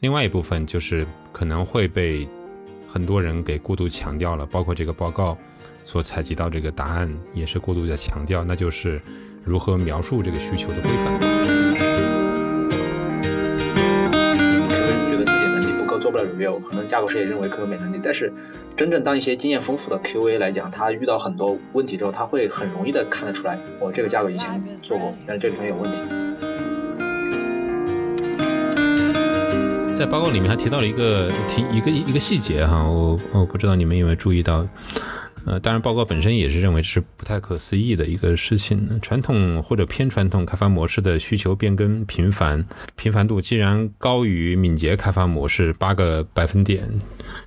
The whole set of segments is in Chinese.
另外一部分就是可能会被很多人给过度强调了，包括这个报告所采集到这个答案也是过度在强调，那就是如何描述这个需求的规范。做不了 review，可能架构师也认为可能没能力。但是，真正当一些经验丰富的 QA 来讲，他遇到很多问题之后，他会很容易的看得出来，我这个架构以前做过，但是这里面有问题。在报告里面还提到了一个提一个一个细节哈，我我不知道你们有没有注意到。呃，当然，报告本身也是认为是不太可思议的一个事情。传统或者偏传统开发模式的需求变更频繁，频繁度既然高于敏捷开发模式八个百分点，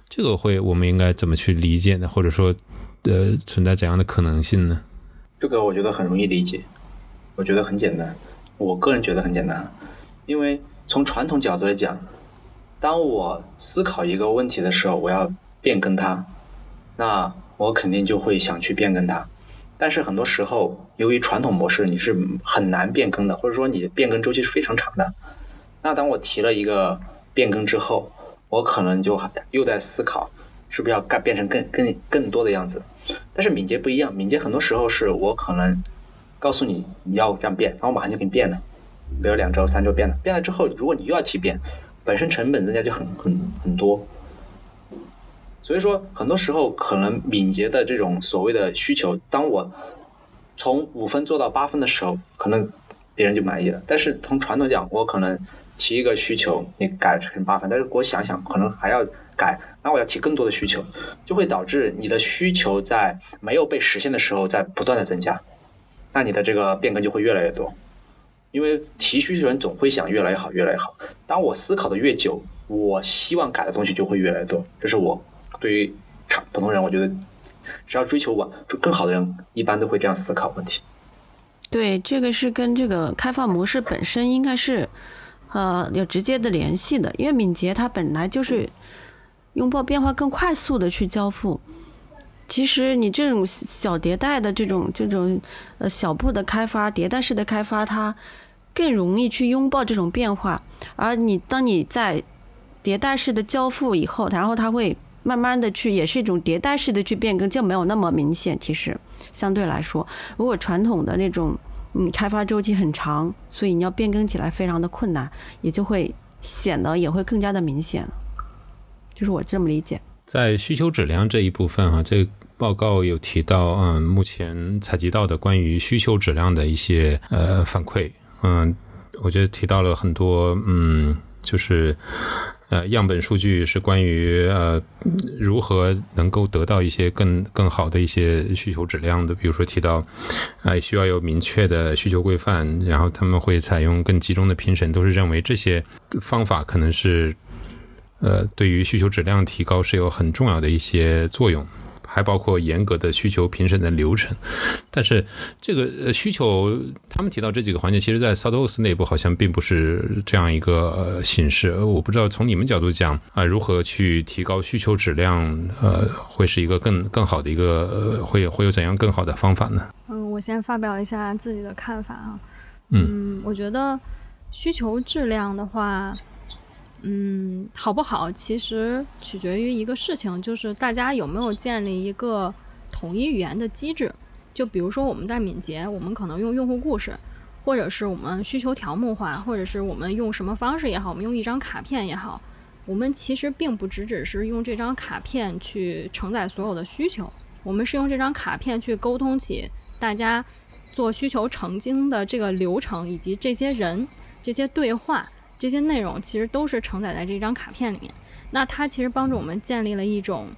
这个会我们应该怎么去理解呢？或者说，呃，存在怎样的可能性呢？这个我觉得很容易理解，我觉得很简单。我个人觉得很简单，因为从传统角度来讲，当我思考一个问题的时候，我要变更它，那。我肯定就会想去变更它，但是很多时候，由于传统模式你是很难变更的，或者说你的变更周期是非常长的。那当我提了一个变更之后，我可能就又在思考，是不是要改变成更更更多的样子。但是敏捷不一样，敏捷很多时候是我可能告诉你你要这样变，然后马上就给你变了，比如两周三周变了，变了之后，如果你又要提变，本身成本增加就很很很多。所以说，很多时候可能敏捷的这种所谓的需求，当我从五分做到八分的时候，可能别人就满意了。但是从传统讲，我可能提一个需求，你改成八分，但是我想想，可能还要改，那我要提更多的需求，就会导致你的需求在没有被实现的时候在不断的增加，那你的这个变更就会越来越多。因为提需求人总会想越来越好，越来越好。当我思考的越久，我希望改的东西就会越来越多。这是我。对于普通人，我觉得只要追求往就更好的人，一般都会这样思考问题。对，这个是跟这个开放模式本身应该是呃有直接的联系的，因为敏捷它本来就是拥抱变化更快速的去交付。其实你这种小迭代的这种这种呃小步的开发、迭代式的开发，它更容易去拥抱这种变化。而你当你在迭代式的交付以后，然后它会。慢慢的去，也是一种迭代式的去变更，就没有那么明显。其实相对来说，如果传统的那种，嗯，开发周期很长，所以你要变更起来非常的困难，也就会显得也会更加的明显。就是我这么理解。在需求质量这一部分啊，这报告有提到，嗯，目前采集到的关于需求质量的一些呃反馈，嗯，我觉得提到了很多，嗯，就是。呃，样本数据是关于呃如何能够得到一些更更好的一些需求质量的，比如说提到，哎，需要有明确的需求规范，然后他们会采用更集中的评审，都是认为这些方法可能是呃对于需求质量提高是有很重要的一些作用。还包括严格的需求评审的流程，但是这个需求，他们提到这几个环节，其实，在 Satos 内部好像并不是这样一个形式。我不知道从你们角度讲啊，如何去提高需求质量，呃，会是一个更更好的一个，会会有怎样更好的方法呢？嗯，我先发表一下自己的看法啊。嗯，我觉得需求质量的话。嗯，好不好？其实取决于一个事情，就是大家有没有建立一个统一语言的机制。就比如说我们在敏捷，我们可能用用户故事，或者是我们需求条目化，或者是我们用什么方式也好，我们用一张卡片也好，我们其实并不只只是用这张卡片去承载所有的需求，我们是用这张卡片去沟通起大家做需求成精的这个流程，以及这些人这些对话。这些内容其实都是承载在这张卡片里面。那它其实帮助我们建立了一种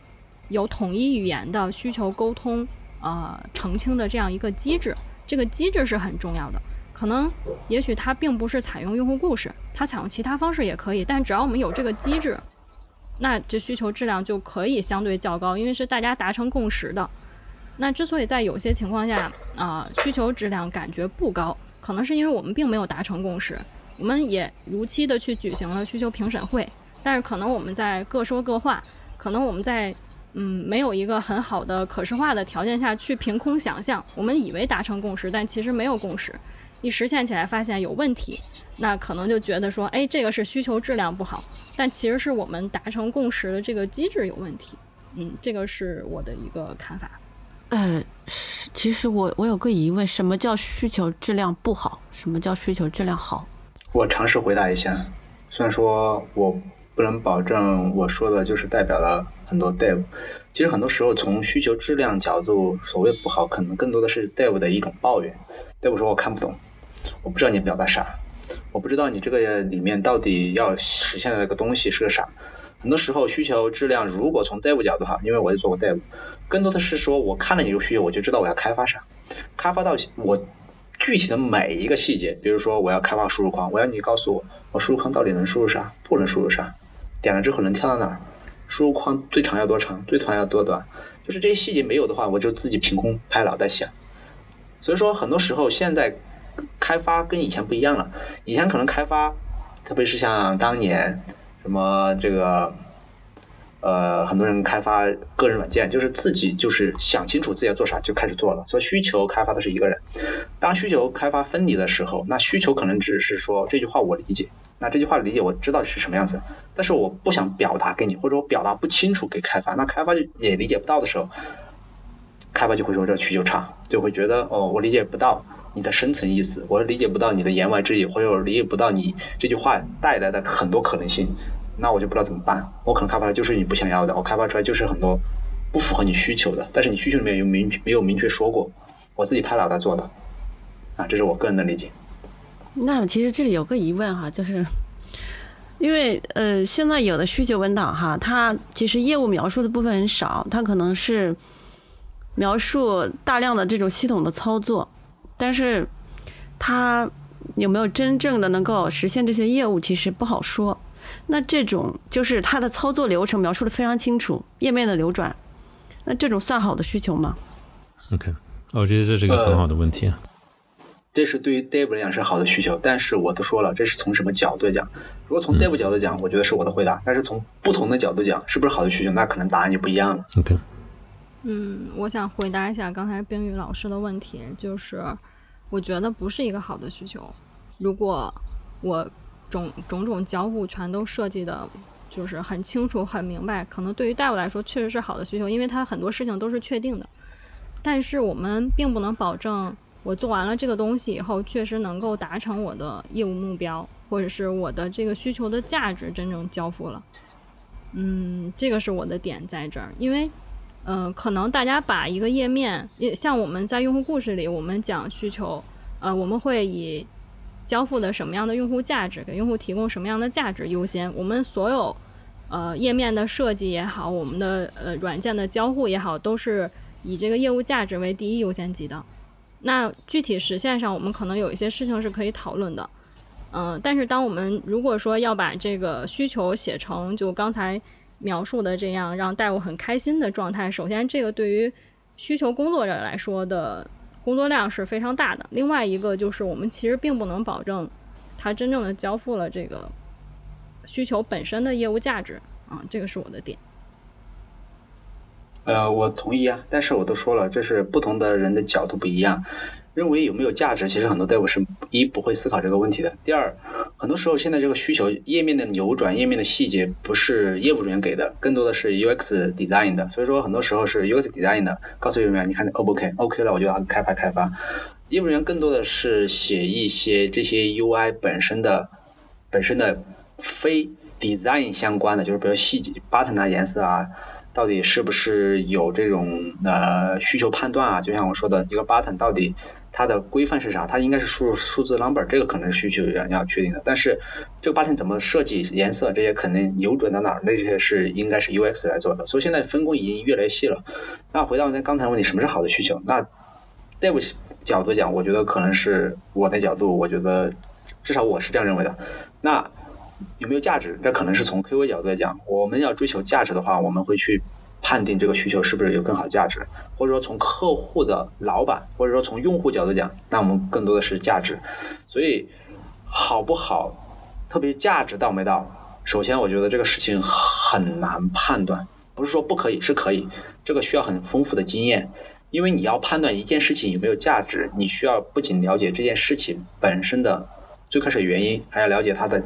有统一语言的需求沟通、呃澄清的这样一个机制。这个机制是很重要的。可能也许它并不是采用用户故事，它采用其他方式也可以。但只要我们有这个机制，那这需求质量就可以相对较高，因为是大家达成共识的。那之所以在有些情况下啊需求质量感觉不高，可能是因为我们并没有达成共识。我们也如期的去举行了需求评审会，但是可能我们在各说各话，可能我们在嗯没有一个很好的可视化的条件下去凭空想象，我们以为达成共识，但其实没有共识，一实现起来发现有问题，那可能就觉得说，哎，这个是需求质量不好，但其实是我们达成共识的这个机制有问题。嗯，这个是我的一个看法。呃，其实我我有个疑问，什么叫需求质量不好？什么叫需求质量好？我尝试回答一下，虽然说我不能保证我说的就是代表了很多 dev，其实很多时候从需求质量角度，所谓不好，可能更多的是 dev 的一种抱怨。dev 说我看不懂，我不知道你表达啥，我不知道你这个里面到底要实现的那个东西是个啥。很多时候需求质量，如果从 dev 角度哈，因为我也做过 dev，更多的是说我看了你这个需求，我就知道我要开发啥，开发到我具体的每一个细节，比如说我要开发输入框，我要你告诉我我输入框到底能输入啥，不能输入啥，点了之后能跳到哪儿，输入框最长要多长，最短要多短，就是这些细节没有的话，我就自己凭空拍脑袋想。所以说很多时候现在开发跟以前不一样了，以前可能开发，特别是像当年。什么这个，呃，很多人开发个人软件，就是自己就是想清楚自己要做啥就开始做了。所以需求开发的是一个人，当需求开发分离的时候，那需求可能只是说这句话我理解，那这句话理解我知道是什么样子，但是我不想表达给你，或者我表达不清楚给开发，那开发就也理解不到的时候，开发就会说这需求差，就会觉得哦，我理解不到。你的深层意思，我理解不到你的言外之意，或者我理解不到你这句话带来的很多可能性，那我就不知道怎么办。我可能开发的就是你不想要的，我开发出来就是很多不符合你需求的，但是你需求里面有明没有明确说过，我自己拍脑袋做的，啊，这是我个人的理解。那其实这里有个疑问哈，就是因为呃，现在有的需求文档哈，它其实业务描述的部分很少，它可能是描述大量的这种系统的操作。但是，它有没有真正的能够实现这些业务，其实不好说。那这种就是它的操作流程描述的非常清楚，页面的流转，那这种算好的需求吗？OK，我觉得这是一个很好的问题。这是对于 Dev 来讲是好的需求，但是我都说了，这是从什么角度讲？如果从 Dev 角度讲，我觉得是我的回答；但是从不同的角度讲，是不是好的需求？那可能答案就不一样了。OK。嗯，我想回答一下刚才冰雨老师的问题，就是我觉得不是一个好的需求。如果我种种种交互全都设计的，就是很清楚、很明白，可能对于大夫来说确实是好的需求，因为他很多事情都是确定的。但是我们并不能保证我做完了这个东西以后，确实能够达成我的业务目标，或者是我的这个需求的价值真正交付了。嗯，这个是我的点在这儿，因为。嗯，可能大家把一个页面，也像我们在用户故事里，我们讲需求，呃，我们会以交付的什么样的用户价值，给用户提供什么样的价值优先。我们所有呃页面的设计也好，我们的呃软件的交互也好，都是以这个业务价值为第一优先级的。那具体实现上，我们可能有一些事情是可以讨论的。嗯，但是当我们如果说要把这个需求写成就刚才。描述的这样让大夫很开心的状态，首先这个对于需求工作者来说的工作量是非常大的。另外一个就是我们其实并不能保证他真正的交付了这个需求本身的业务价值啊，这个是我的点。呃，我同意啊，但是我都说了，这是不同的人的角度不一样。认为有没有价值，其实很多队伍是一不会思考这个问题的。第二，很多时候现在这个需求页面的扭转、页面的细节不是业务人员给的，更多的是 UX design 的。所以说很多时候是 UX design 的，告诉业务人员，你看 O 不 OK？OK 了，我就开发开发。业务人员更多的是写一些这些 UI 本身的、本身的非 design 相关的，就是比如细节 button 啊、颜色啊。到底是不是有这种呃需求判断啊？就像我说的一个 button，到底它的规范是啥？它应该是输入数字 number，这个可能是需求要要确定的。但是这个 button 怎么设计、颜色这些可能扭转到哪儿，那些是应该是 UX 来做的。所以现在分工已经越来越细了。那回到那刚才问题，什么是好的需求？那 dev 角度讲，我觉得可能是我的角度，我觉得至少我是这样认为的。那有没有价值？这可能是从 QA 角度来讲，我们要追求价值的话，我们会去判定这个需求是不是有更好价值，或者说从客户的老板，或者说从用户角度讲，那我们更多的是价值。所以好不好，特别价值到没到？首先，我觉得这个事情很难判断，不是说不可以，是可以。这个需要很丰富的经验，因为你要判断一件事情有没有价值，你需要不仅了解这件事情本身的最开始原因，还要了解它的。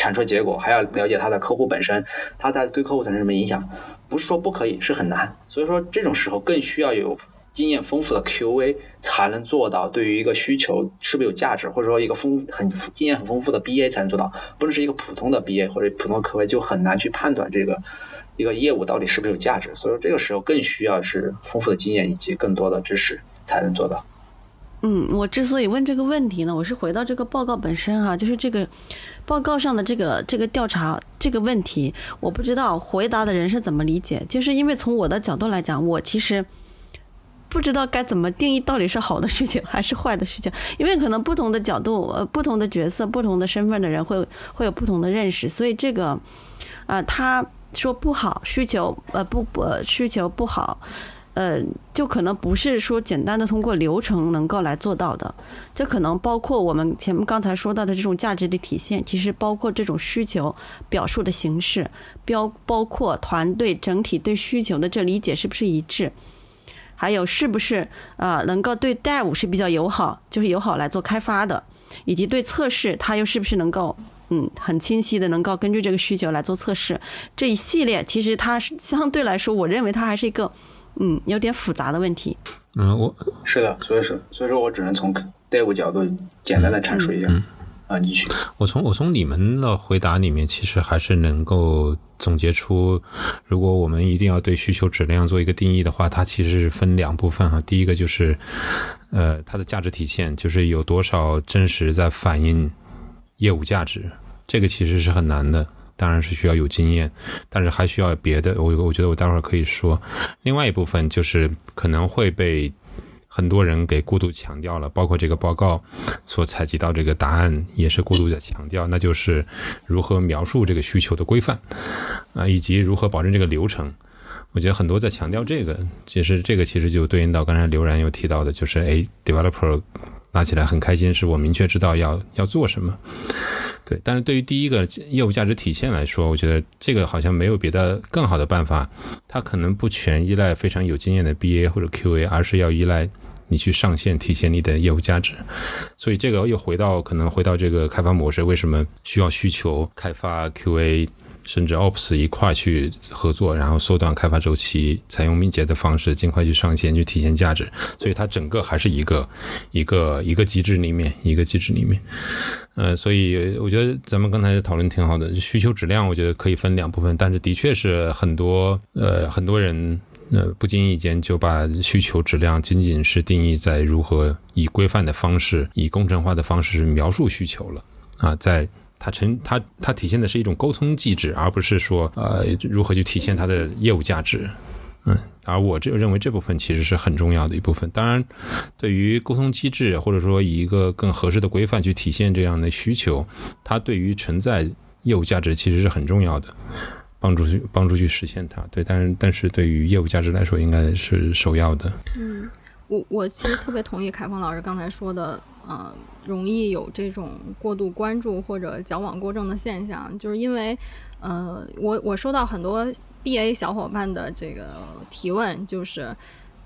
产出结果，还要了解它的客户本身，它在对客户产生什么影响，不是说不可以，是很难。所以说这种时候更需要有经验丰富的 QA 才能做到，对于一个需求是不是有价值，或者说一个丰很经验很丰富的 BA 才能做到，不能是一个普通的 BA 或者普通的 QA 就很难去判断这个一个业务到底是不是有价值。所以说这个时候更需要是丰富的经验以及更多的知识才能做到。嗯，我之所以问这个问题呢，我是回到这个报告本身哈，就是这个报告上的这个这个调查这个问题，我不知道回答的人是怎么理解，就是因为从我的角度来讲，我其实不知道该怎么定义到底是好的需求还是坏的需求，因为可能不同的角度、呃不同的角色、不同的身份的人会会有不同的认识，所以这个啊，他说不好需求，呃不不需求不好。呃，就可能不是说简单的通过流程能够来做到的，这可能包括我们前面刚才说到的这种价值的体现，其实包括这种需求表述的形式，标包括团队整体对需求的这理解是不是一致，还有是不是啊能够对 Dev 是比较友好，就是友好来做开发的，以及对测试它又是不是能够嗯很清晰的能够根据这个需求来做测试，这一系列其实它是相对来说，我认为它还是一个。嗯，有点复杂的问题。嗯，我是的，所以说，所以说我只能从 Dev 角度简单的阐述一下。啊，你去。我从我从你们的回答里面，其实还是能够总结出，如果我们一定要对需求质量做一个定义的话，它其实是分两部分哈。第一个就是，呃，它的价值体现，就是有多少真实在反映业务价值，这个其实是很难的。当然是需要有经验，但是还需要别的。我我觉得我待会儿可以说，另外一部分就是可能会被很多人给过度强调了，包括这个报告所采集到这个答案也是过度的强调，那就是如何描述这个需求的规范啊，以及如何保证这个流程。我觉得很多在强调这个，其实这个其实就对应到刚才刘然又提到的，就是哎，developer 拿起来很开心，是我明确知道要要做什么。对，但是对于第一个业务价值体现来说，我觉得这个好像没有别的更好的办法。它可能不全依赖非常有经验的 BA 或者 QA，而是要依赖你去上线体现你的业务价值。所以这个又回到可能回到这个开发模式，为什么需要需求开发 QA？甚至 Ops 一块去合作，然后缩短开发周期，采用敏捷的方式，尽快去上线，去体现价值。所以它整个还是一个一个一个机制里面，一个机制里面。呃，所以我觉得咱们刚才讨论挺好的。需求质量，我觉得可以分两部分，但是的确是很多呃很多人呃不经意间就把需求质量仅仅是定义在如何以规范的方式、以工程化的方式描述需求了啊，在。它成它它体现的是一种沟通机制，而不是说呃如何去体现它的业务价值，嗯，而我这认为这部分其实是很重要的一部分。当然，对于沟通机制或者说以一个更合适的规范去体现这样的需求，它对于存在业务价值其实是很重要的，帮助去帮助去实现它。对，但是但是对于业务价值来说，应该是首要的。嗯。我我其实特别同意凯峰老师刚才说的，呃，容易有这种过度关注或者矫枉过正的现象，就是因为，呃，我我收到很多 BA 小伙伴的这个提问，就是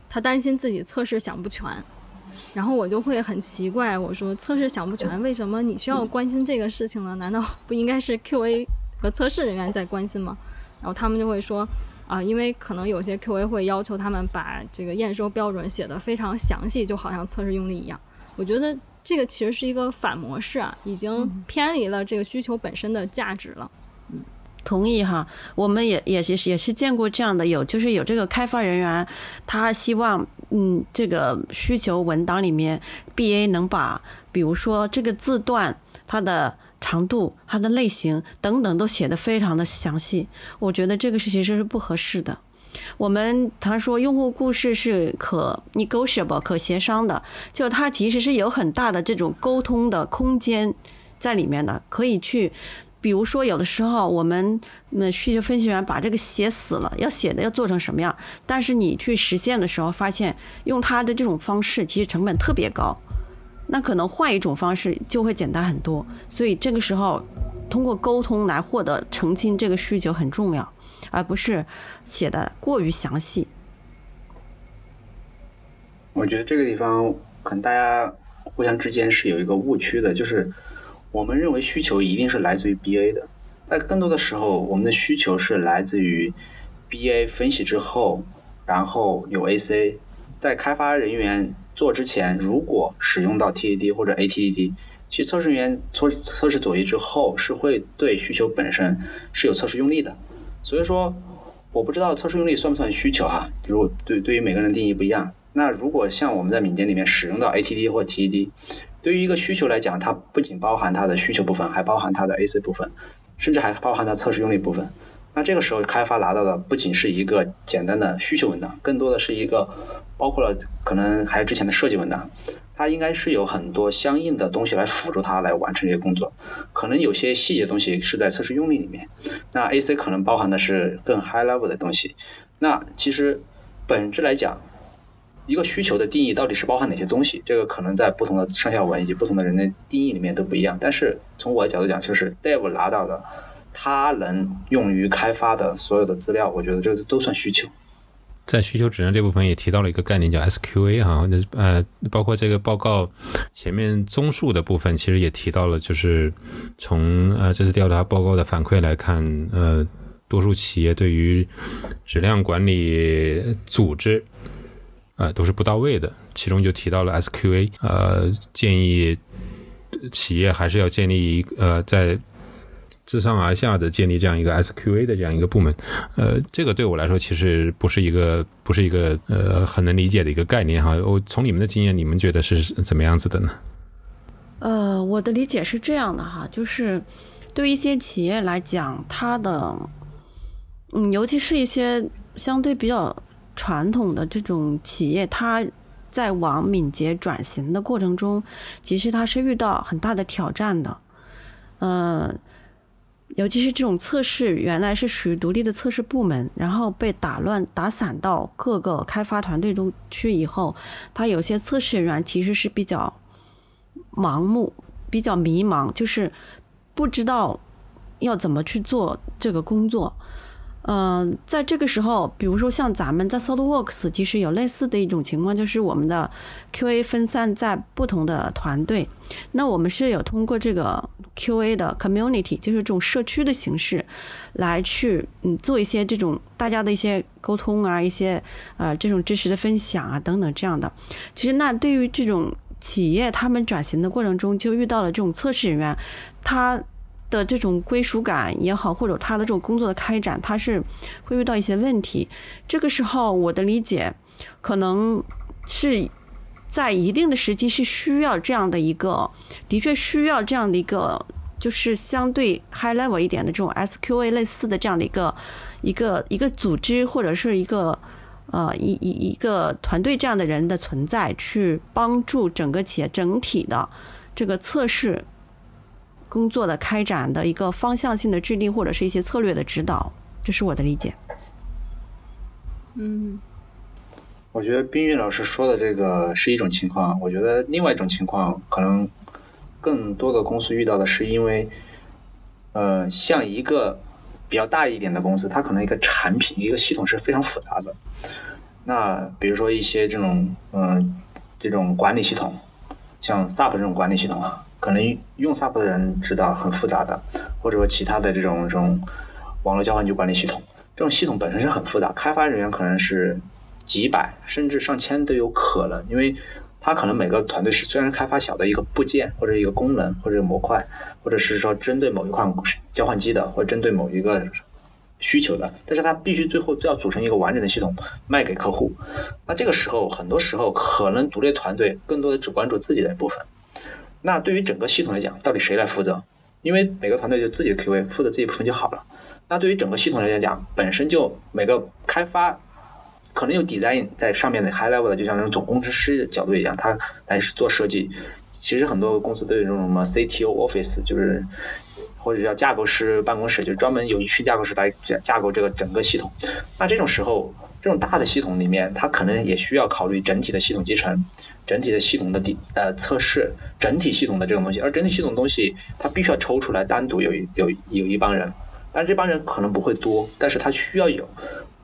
他担心自己测试想不全，然后我就会很奇怪，我说测试想不全，为什么你需要关心这个事情呢？难道不应该是 QA 和测试人员在关心吗？然后他们就会说。啊，因为可能有些 QA 会要求他们把这个验收标准写得非常详细，就好像测试用例一样。我觉得这个其实是一个反模式啊，已经偏离了这个需求本身的价值了。嗯，同意哈，我们也也是也是见过这样的，有就是有这个开发人员，他希望嗯这个需求文档里面 BA 能把，比如说这个字段它的。长度、它的类型等等都写的非常的详细，我觉得这个是其实是不合适的。我们常说用户故事是可 negotiable 可协商的，就它其实是有很大的这种沟通的空间在里面的，可以去，比如说有的时候我们那需求分析员把这个写死了，要写的要做成什么样，但是你去实现的时候发现用他的这种方式其实成本特别高。那可能换一种方式就会简单很多，所以这个时候通过沟通来获得澄清这个需求很重要，而不是写的过于详细。我觉得这个地方可能大家互相之间是有一个误区的，就是我们认为需求一定是来自于 BA 的，但更多的时候，我们的需求是来自于 BA 分析之后，然后有 AC，在开发人员做之前，如果使用到 TAD 或者 ATD，其实测试人员测测试左翼之后，是会对需求本身是有测试用力的。所以说，我不知道测试用力算不算需求哈？如果对对于每个人定义不一样，那如果像我们在敏捷里面使用到 ATD 或 T E D，。对于一个需求来讲，它不仅包含它的需求部分，还包含它的 AC 部分，甚至还包含它测试用力部分。那这个时候开发拿到的不仅是一个简单的需求文档，更多的是一个包括了可能还有之前的设计文档。它应该是有很多相应的东西来辅助它来完成这些工作。可能有些细节东西是在测试用力里面，那 AC 可能包含的是更 high level 的东西。那其实本质来讲。一个需求的定义到底是包含哪些东西？这个可能在不同的上下文以及不同的人的定义里面都不一样。但是从我的角度讲，就是 Dev 拿到的，他能用于开发的所有的资料，我觉得这都算需求。在需求质量这部分也提到了一个概念叫 SQA 哈，呃，包括这个报告前面综述的部分，其实也提到了，就是从呃这次调查报告的反馈来看，呃，多数企业对于质量管理组织。呃，都是不到位的。其中就提到了 SQA，呃，建议企业还是要建立一呃，在自上而下的建立这样一个 SQA 的这样一个部门。呃，这个对我来说其实不是一个不是一个呃很能理解的一个概念哈。我从你们的经验，你们觉得是怎么样子的呢？呃，我的理解是这样的哈，就是对于一些企业来讲，它的嗯，尤其是一些相对比较。传统的这种企业，它在往敏捷转型的过程中，其实它是遇到很大的挑战的。呃，尤其是这种测试原来是属于独立的测试部门，然后被打乱、打散到各个开发团队中去以后，他有些测试人员其实是比较盲目、比较迷茫，就是不知道要怎么去做这个工作。嗯，在这个时候，比如说像咱们在 SolidWorks，其实有类似的一种情况，就是我们的 QA 分散在不同的团队。那我们是有通过这个 QA 的 community，就是这种社区的形式，来去嗯做一些这种大家的一些沟通啊，一些呃这种知识的分享啊等等这样的。其实那对于这种企业，他们转型的过程中，就遇到了这种测试人员，他。的这种归属感也好，或者他的这种工作的开展，他是会遇到一些问题。这个时候，我的理解可能是在一定的时期是需要这样的一个，的确需要这样的一个，就是相对 high level 一点的这种 SQA 类似的这样的一个一个一个组织或者是一个呃一一一个团队这样的人的存在，去帮助整个企业整体的这个测试。工作的开展的一个方向性的制定，或者是一些策略的指导，这是我的理解。嗯，我觉得冰玉老师说的这个是一种情况，我觉得另外一种情况，可能更多的公司遇到的是因为，呃，像一个比较大一点的公司，它可能一个产品、一个系统是非常复杂的。那比如说一些这种，嗯，这种管理系统，像 SAP 这种管理系统啊。可能用 SAP 的人知道很复杂的，或者说其他的这种这种网络交换机管理系统，这种系统本身是很复杂，开发人员可能是几百甚至上千都有可能，因为它可能每个团队是虽然开发小的一个部件或者一个功能或者模块，或者是说针对某一款交换机的，或者针对某一个需求的，但是它必须最后都要组成一个完整的系统卖给客户。那这个时候，很多时候可能独立团队更多的只关注自己的部分。那对于整个系统来讲，到底谁来负责？因为每个团队就自己的 QA 负责这一部分就好了。那对于整个系统来讲，本身就每个开发可能有 design 在上面的 high level 的，就像那种总工程师的角度一样，他来做设计。其实很多公司都有那种什么 CTO office，就是或者叫架构师办公室，就专门有一区架构师来架架构这个整个系统。那这种时候，这种大的系统里面，它可能也需要考虑整体的系统集成。整体的系统的底呃测试，整体系统的这种东西，而整体系统东西它必须要抽出来单独有有有一帮人，但这帮人可能不会多，但是他需要有，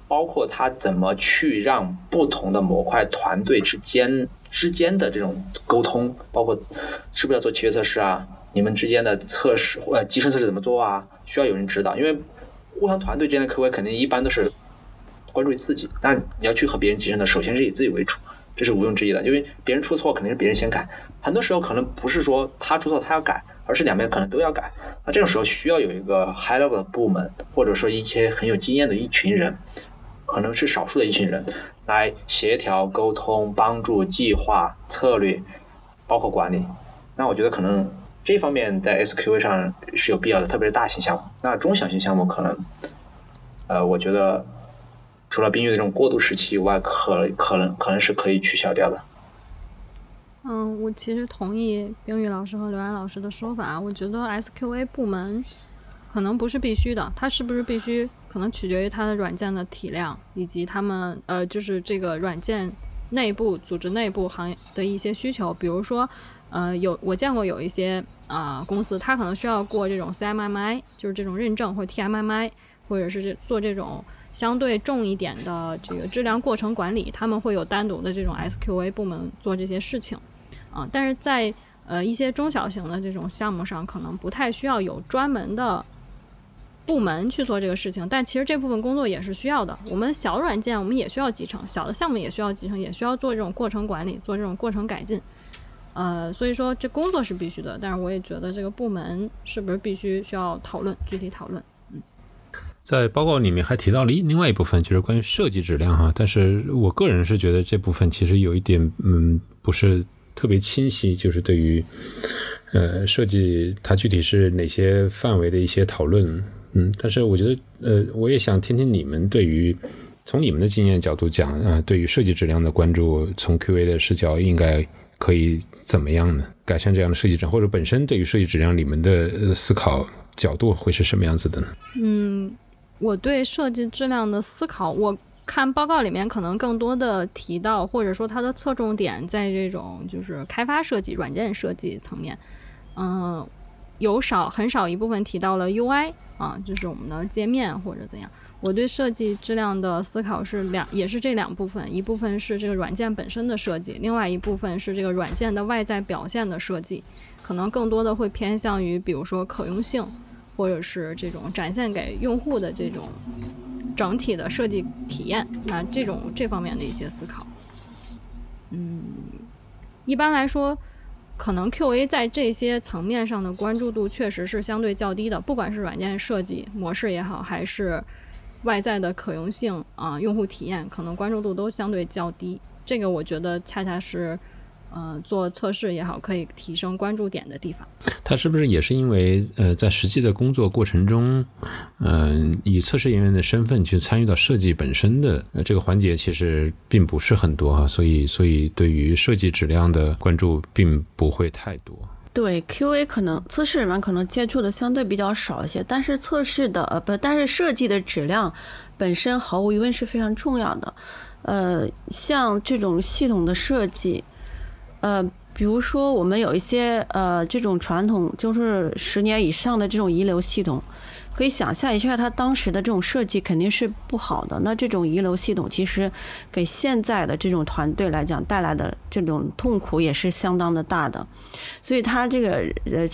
包括他怎么去让不同的模块团队之间之间的这种沟通，包括是不是要做契约测试啊，你们之间的测试呃集成测试怎么做啊？需要有人指导，因为互相团队之间的 QA 肯定一般都是关注于自己，但你要去和别人集成的，首先是以自己为主，这是毋庸置疑的，因为别人出错肯定是别人先改，很多时候可能不是说他出错他要改，而是两边可能都要改，那这种时候需要有一个 high level 的部门，或者说一些很有经验的一群人，可能是少数的一群人来协调沟通、帮助计划、策略，包括管理。那我觉得可能这方面在 SQA 上是有必要的，特别是大型项目。那中小型项目可能，呃，我觉得除了冰玉的这种过渡时期以外，可可能可能是可以取消掉的。嗯，我其实同意冰玉老师和刘安老师的说法。我觉得 SQA 部门可能不是必须的，它是不是必须，可能取决于它的软件的体量以及他们呃，就是这个软件内部组织内部行业的一些需求，比如说。呃，有我见过有一些啊公司，它可能需要过这种 CMMI，就是这种认证，或者 TMMI，或者是这做这种相对重一点的这个质量过程管理，他们会有单独的这种 SQA 部门做这些事情啊。但是在呃一些中小型的这种项目上，可能不太需要有专门的部门去做这个事情，但其实这部分工作也是需要的。我们小软件我们也需要集成，小的项目也需要集成，也需要做这种过程管理，做这种过程改进。呃，所以说这工作是必须的，但是我也觉得这个部门是不是必须需要讨论具体讨论。在报告里面还提到了另外一部分，就是关于设计质量哈。但是我个人是觉得这部分其实有一点嗯不是特别清晰，就是对于呃设计它具体是哪些范围的一些讨论。嗯，但是我觉得呃我也想听听你们对于从你们的经验角度讲啊，对于设计质量的关注，从 QA 的视角应该。可以怎么样呢？改善这样的设计质量，或者本身对于设计质量你们的思考角度会是什么样子的呢？嗯，我对设计质量的思考，我看报告里面可能更多的提到，或者说它的侧重点在这种就是开发设计、软件设计层面。嗯，有少很少一部分提到了 UI 啊，就是我们的界面或者怎样。我对设计质量的思考是两，也是这两部分，一部分是这个软件本身的设计，另外一部分是这个软件的外在表现的设计，可能更多的会偏向于，比如说可用性，或者是这种展现给用户的这种整体的设计体验，那这种这方面的一些思考。嗯，一般来说，可能 QA 在这些层面上的关注度确实是相对较低的，不管是软件设计模式也好，还是外在的可用性啊，用户体验可能关注度都相对较低，这个我觉得恰恰是，呃，做测试也好，可以提升关注点的地方。它是不是也是因为呃，在实际的工作过程中，嗯，以测试人员的身份去参与到设计本身的呃这个环节，其实并不是很多啊，所以所以对于设计质量的关注并不会太多。对 QA 可能测试人员可能接触的相对比较少一些，但是测试的呃不，但是设计的质量本身毫无疑问是非常重要的。呃，像这种系统的设计，呃，比如说我们有一些呃这种传统就是十年以上的这种遗留系统。可以想象一下，它当时的这种设计肯定是不好的。那这种遗留系统其实给现在的这种团队来讲带来的这种痛苦也是相当的大的。所以它这个呃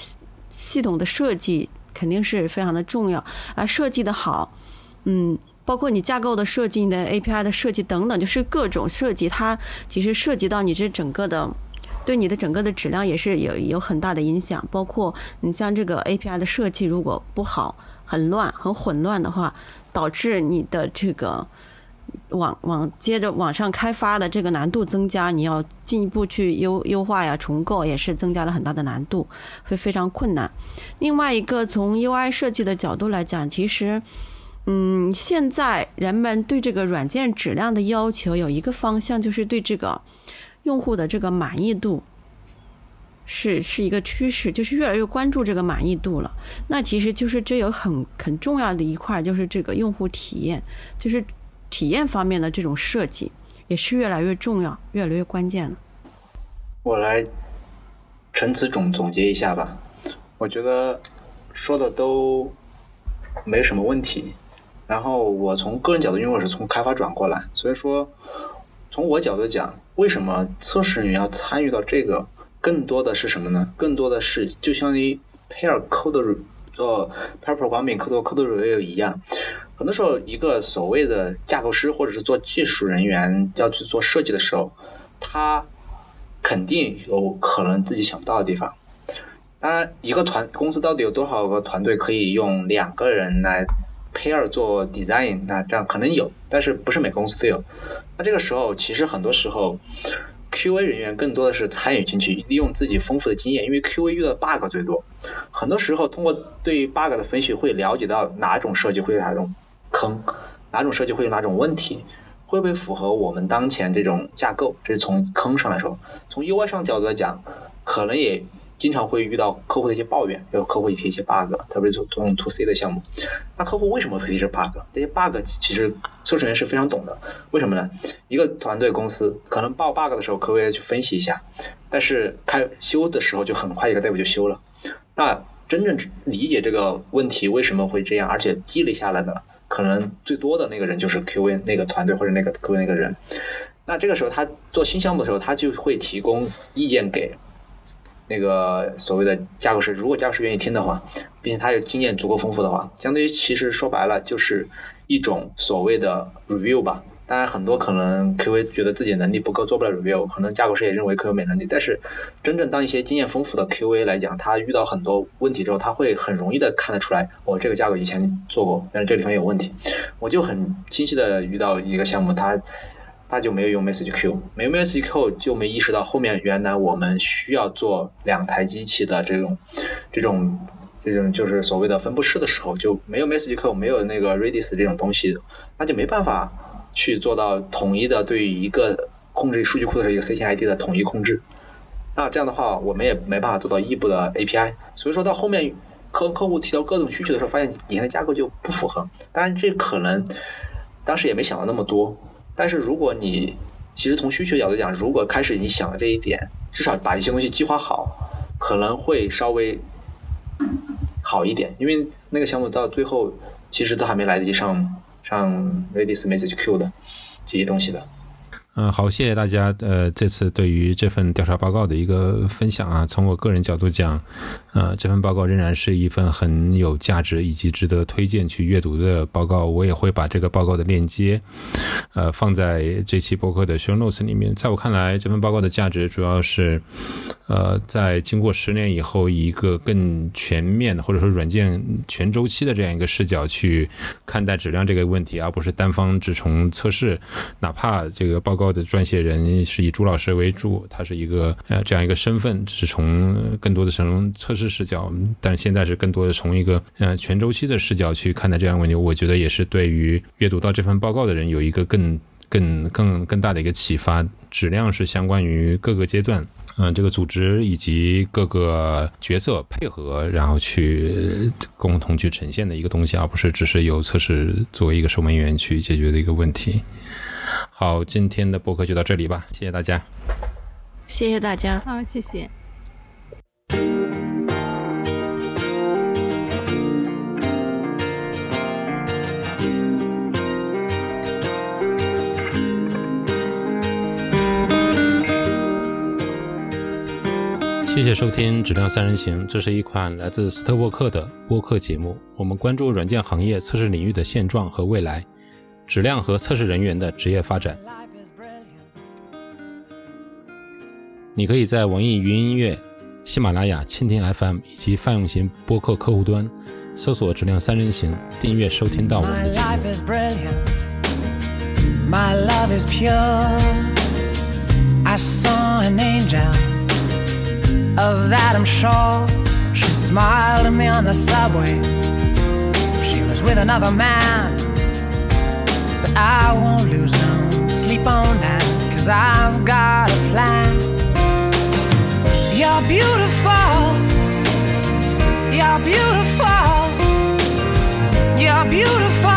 系统的设计肯定是非常的重要啊，设计的好，嗯，包括你架构的设计、你的 API 的设计等等，就是各种设计，它其实涉及到你这整个的对你的整个的质量也是有有很大的影响。包括你像这个 API 的设计如果不好。很乱、很混乱的话，导致你的这个往往接着往上开发的这个难度增加，你要进一步去优优化呀、重构，也是增加了很大的难度，会非常困难。另外一个，从 UI 设计的角度来讲，其实，嗯，现在人们对这个软件质量的要求有一个方向，就是对这个用户的这个满意度。是是一个趋势，就是越来越关注这个满意度了。那其实就是这有很很重要的一块，就是这个用户体验，就是体验方面的这种设计也是越来越重要、越来越关键了。我来陈词总总结一下吧。我觉得说的都没什么问题。然后我从个人角度，因为我是从开发转过来，所以说从我角度讲，为什么测试人员要参与到这个？更多的是什么呢？更多的是就相当于 pair code 做 pair programming code code review 一样，很多时候一个所谓的架构师或者是做技术人员要去做设计的时候，他肯定有可能自己想不到的地方。当然，一个团公司到底有多少个团队可以用两个人来 pair 做 design？那这样可能有，但是不是每个公司都有。那这个时候，其实很多时候 QA 人员更多的是参与进去，利用自己丰富的经验，因为 QA 遇到 bug 最多。很多时候，通过对 bug 的分析，会了解到哪种设计会有哪种坑，哪种设计会有哪种问题，会不会符合我们当前这种架构？这是从坑上来说，从 UI 上角度来讲，可能也。经常会遇到客户的一些抱怨，有客户提一些 bug，特别是做做 to C 的项目。那客户为什么会提这 bug？这些 bug 其实测试员是非常懂的。为什么呢？一个团队公司可能报 bug 的时候，可不可以去分析一下，但是开修的时候就很快一个 dev 就修了。那真正理解这个问题为什么会这样，而且积累下来的可能最多的那个人就是 QA 那个团队或者那个 QA 那个人。那这个时候他做新项目的时候，他就会提供意见给。那个所谓的架构师，如果架构师愿意听的话，并且他有经验足够丰富的话，相当于其实说白了就是一种所谓的 review 吧。当然，很多可能 QA 觉得自己能力不够，做不了 review，可能架构师也认为 QA 没能力。但是，真正当一些经验丰富的 QA 来讲，他遇到很多问题之后，他会很容易的看得出来，我这个架构以前做过，但是这个地方有问题。我就很清晰的遇到一个项目，他。他就没有用 message queue，没有 message queue 就没意识到后面原来我们需要做两台机器的这种、这种、这种就是所谓的分布式的时候，就没有 message queue，没有那个 Redis 这种东西，那就没办法去做到统一的对于一个控制数据库的一个 C 线 ID 的统一控制。那这样的话，我们也没办法做到异步的 API。所以说到后面客客户提到各种需求的时候，发现以前的架构就不符合。当然，这可能当时也没想到那么多。但是如果你其实从需求角度讲，如果开始你想了这一点，至少把一些东西计划好，可能会稍微好一点。因为那个项目到最后其实都还没来得及上上 Redis Message Queue 的这些东西的。嗯，好，谢谢大家。呃，这次对于这份调查报告的一个分享啊，从我个人角度讲，呃，这份报告仍然是一份很有价值以及值得推荐去阅读的报告。我也会把这个报告的链接，呃，放在这期博客的 show notes 里面。在我看来，这份报告的价值主要是，呃，在经过十年以后，以一个更全面或者说软件全周期的这样一个视角去看待质量这个问题，而不是单方只从测试，哪怕这个报告。报的撰写人是以朱老师为主，他是一个呃这样一个身份，只是从更多的从测试视角，但是现在是更多的从一个呃全周期的视角去看待这样问题。我觉得也是对于阅读到这份报告的人有一个更更更更大的一个启发。质量是相关于各个阶段，嗯，这个组织以及各个角色配合，然后去共同去呈现的一个东西，而不是只是由测试作为一个守门员去解决的一个问题。好，今天的播客就到这里吧，谢谢大家，谢谢大家，好，谢谢。谢谢收听《质量三人行》，这是一款来自斯特沃克的播客节目，我们关注软件行业测试领域的现状和未来。质量和测试人员的职业发展。你可以在网易云音乐、喜马拉雅、蜻蜓 FM 以及泛用型播客客户端搜索“质量三人行”，订阅收听到我们的节目。I won't lose no sleep on that, cause I've got a plan. You're beautiful, you're beautiful, you're beautiful.